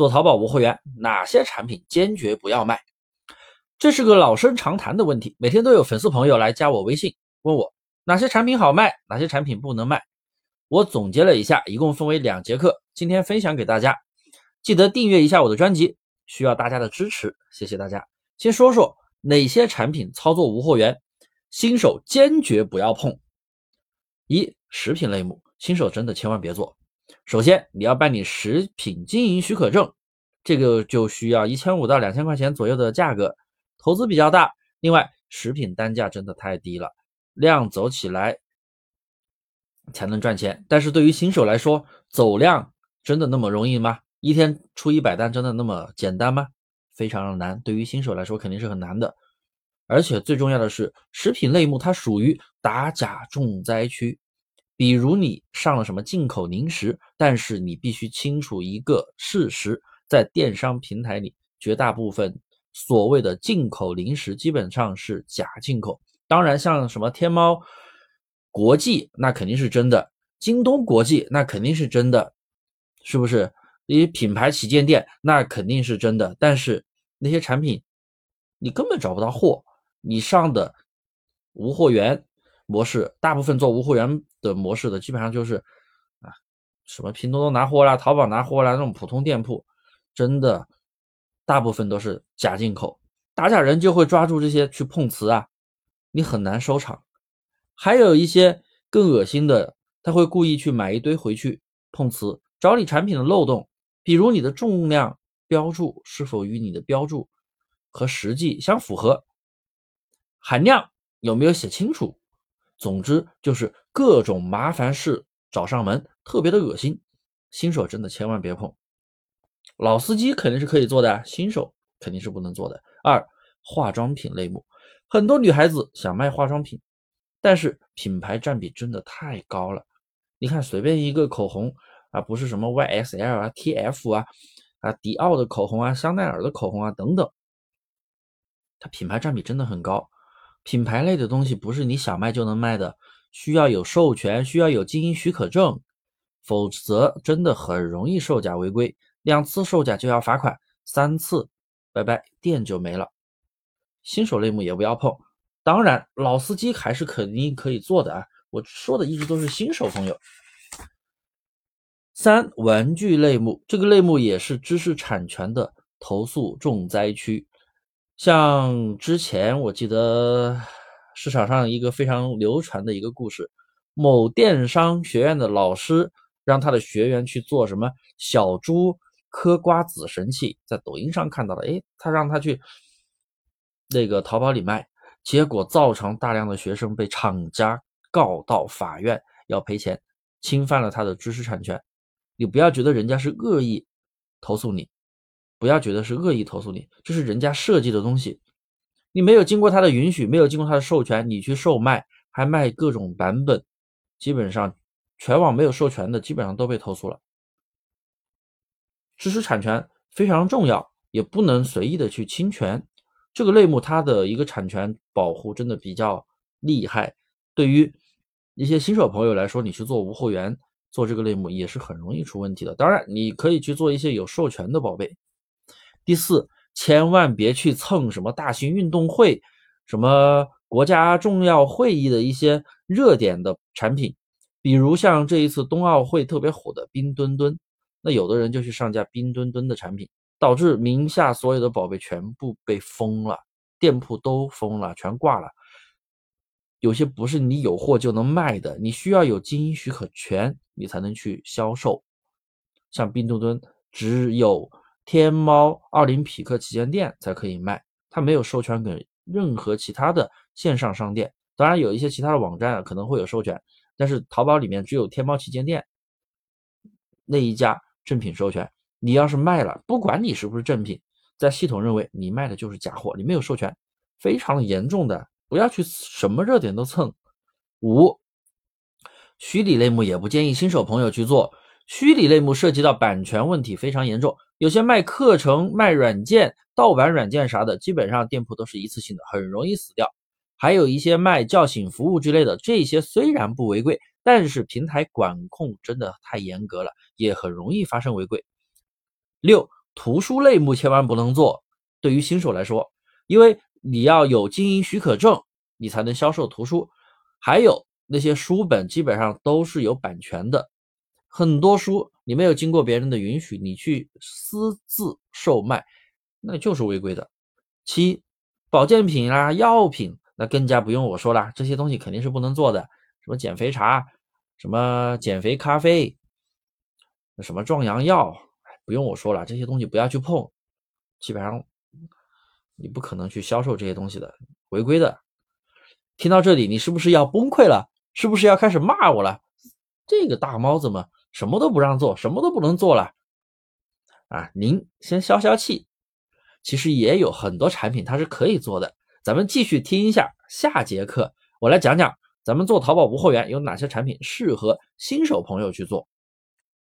做淘宝无货源，哪些产品坚决不要卖？这是个老生常谈的问题，每天都有粉丝朋友来加我微信，问我哪些产品好卖，哪些产品不能卖。我总结了一下，一共分为两节课，今天分享给大家。记得订阅一下我的专辑，需要大家的支持，谢谢大家。先说说哪些产品操作无货源，新手坚决不要碰。一、食品类目，新手真的千万别做。首先，你要办理食品经营许可证，这个就需要一千五到两千块钱左右的价格，投资比较大。另外，食品单价真的太低了，量走起来才能赚钱。但是对于新手来说，走量真的那么容易吗？一天出一百单真的那么简单吗？非常的难。对于新手来说，肯定是很难的。而且最重要的是，食品类目它属于打假重灾区。比如你上了什么进口零食，但是你必须清楚一个事实，在电商平台里，绝大部分所谓的进口零食基本上是假进口。当然，像什么天猫国际，那肯定是真的；京东国际，那肯定是真的，是不是？一些品牌旗舰店，那肯定是真的。但是那些产品，你根本找不到货，你上的无货源。模式大部分做无货源的模式的，基本上就是啊，什么拼多多拿货啦、淘宝拿货啦，那种普通店铺，真的大部分都是假进口，打假人就会抓住这些去碰瓷啊，你很难收场。还有一些更恶心的，他会故意去买一堆回去碰瓷，找你产品的漏洞，比如你的重量标注是否与你的标注和实际相符合，含量有没有写清楚。总之就是各种麻烦事找上门，特别的恶心，新手真的千万别碰。老司机肯定是可以做的，新手肯定是不能做的。二、化妆品类目，很多女孩子想卖化妆品，但是品牌占比真的太高了。你看随便一个口红啊，不是什么 YSL 啊、TF 啊、啊迪奥的口红啊、香奈儿的口红啊等等，它品牌占比真的很高。品牌类的东西不是你想卖就能卖的，需要有授权，需要有经营许可证，否则真的很容易售假违规。两次售假就要罚款，三次，拜拜，店就没了。新手类目也不要碰，当然老司机还是肯定可以做的啊。我说的一直都是新手朋友。三玩具类目，这个类目也是知识产权的投诉重灾区。像之前我记得市场上一个非常流传的一个故事，某电商学院的老师让他的学员去做什么小猪嗑瓜子神器，在抖音上看到了，哎，他让他去那个淘宝里卖，结果造成大量的学生被厂家告到法院要赔钱，侵犯了他的知识产权。你不要觉得人家是恶意投诉你。不要觉得是恶意投诉你，这是人家设计的东西，你没有经过他的允许，没有经过他的授权，你去售卖，还卖各种版本，基本上全网没有授权的，基本上都被投诉了。知识产权非常重要，也不能随意的去侵权。这个类目它的一个产权保护真的比较厉害，对于一些新手朋友来说，你去做无货源，做这个类目也是很容易出问题的。当然，你可以去做一些有授权的宝贝。第四，千万别去蹭什么大型运动会、什么国家重要会议的一些热点的产品，比如像这一次冬奥会特别火的冰墩墩，那有的人就去上架冰墩墩的产品，导致名下所有的宝贝全部被封了，店铺都封了，全挂了。有些不是你有货就能卖的，你需要有经营许可权，你才能去销售。像冰墩墩，只有。天猫、奥林匹克旗舰店才可以卖，它没有授权给任何其他的线上商店。当然，有一些其他的网站可能会有授权，但是淘宝里面只有天猫旗舰店那一家正品授权。你要是卖了，不管你是不是正品，在系统认为你卖的就是假货，你没有授权，非常严重的。不要去什么热点都蹭。五，虚拟类目也不建议新手朋友去做。虚拟类目涉及到版权问题非常严重，有些卖课程、卖软件、盗版软件啥的，基本上店铺都是一次性的，很容易死掉。还有一些卖叫醒服务之类的，这些虽然不违规，但是平台管控真的太严格了，也很容易发生违规。六图书类目千万不能做。对于新手来说，因为你要有经营许可证，你才能销售图书。还有那些书本基本上都是有版权的，很多书你没有经过别人的允许，你去私自售卖，那就是违规的。七，保健品啊、药品，那更加不用我说了，这些东西肯定是不能做的。什么减肥茶，什么减肥咖啡，什么壮阳药，不用我说了，这些东西不要去碰，基本上你不可能去销售这些东西的，违规的。听到这里，你是不是要崩溃了？是不是要开始骂我了？这个大猫怎么什么都不让做，什么都不能做了啊！您先消消气。其实也有很多产品它是可以做的，咱们继续听一下下节课，我来讲讲咱们做淘宝无货源有哪些产品适合新手朋友去做。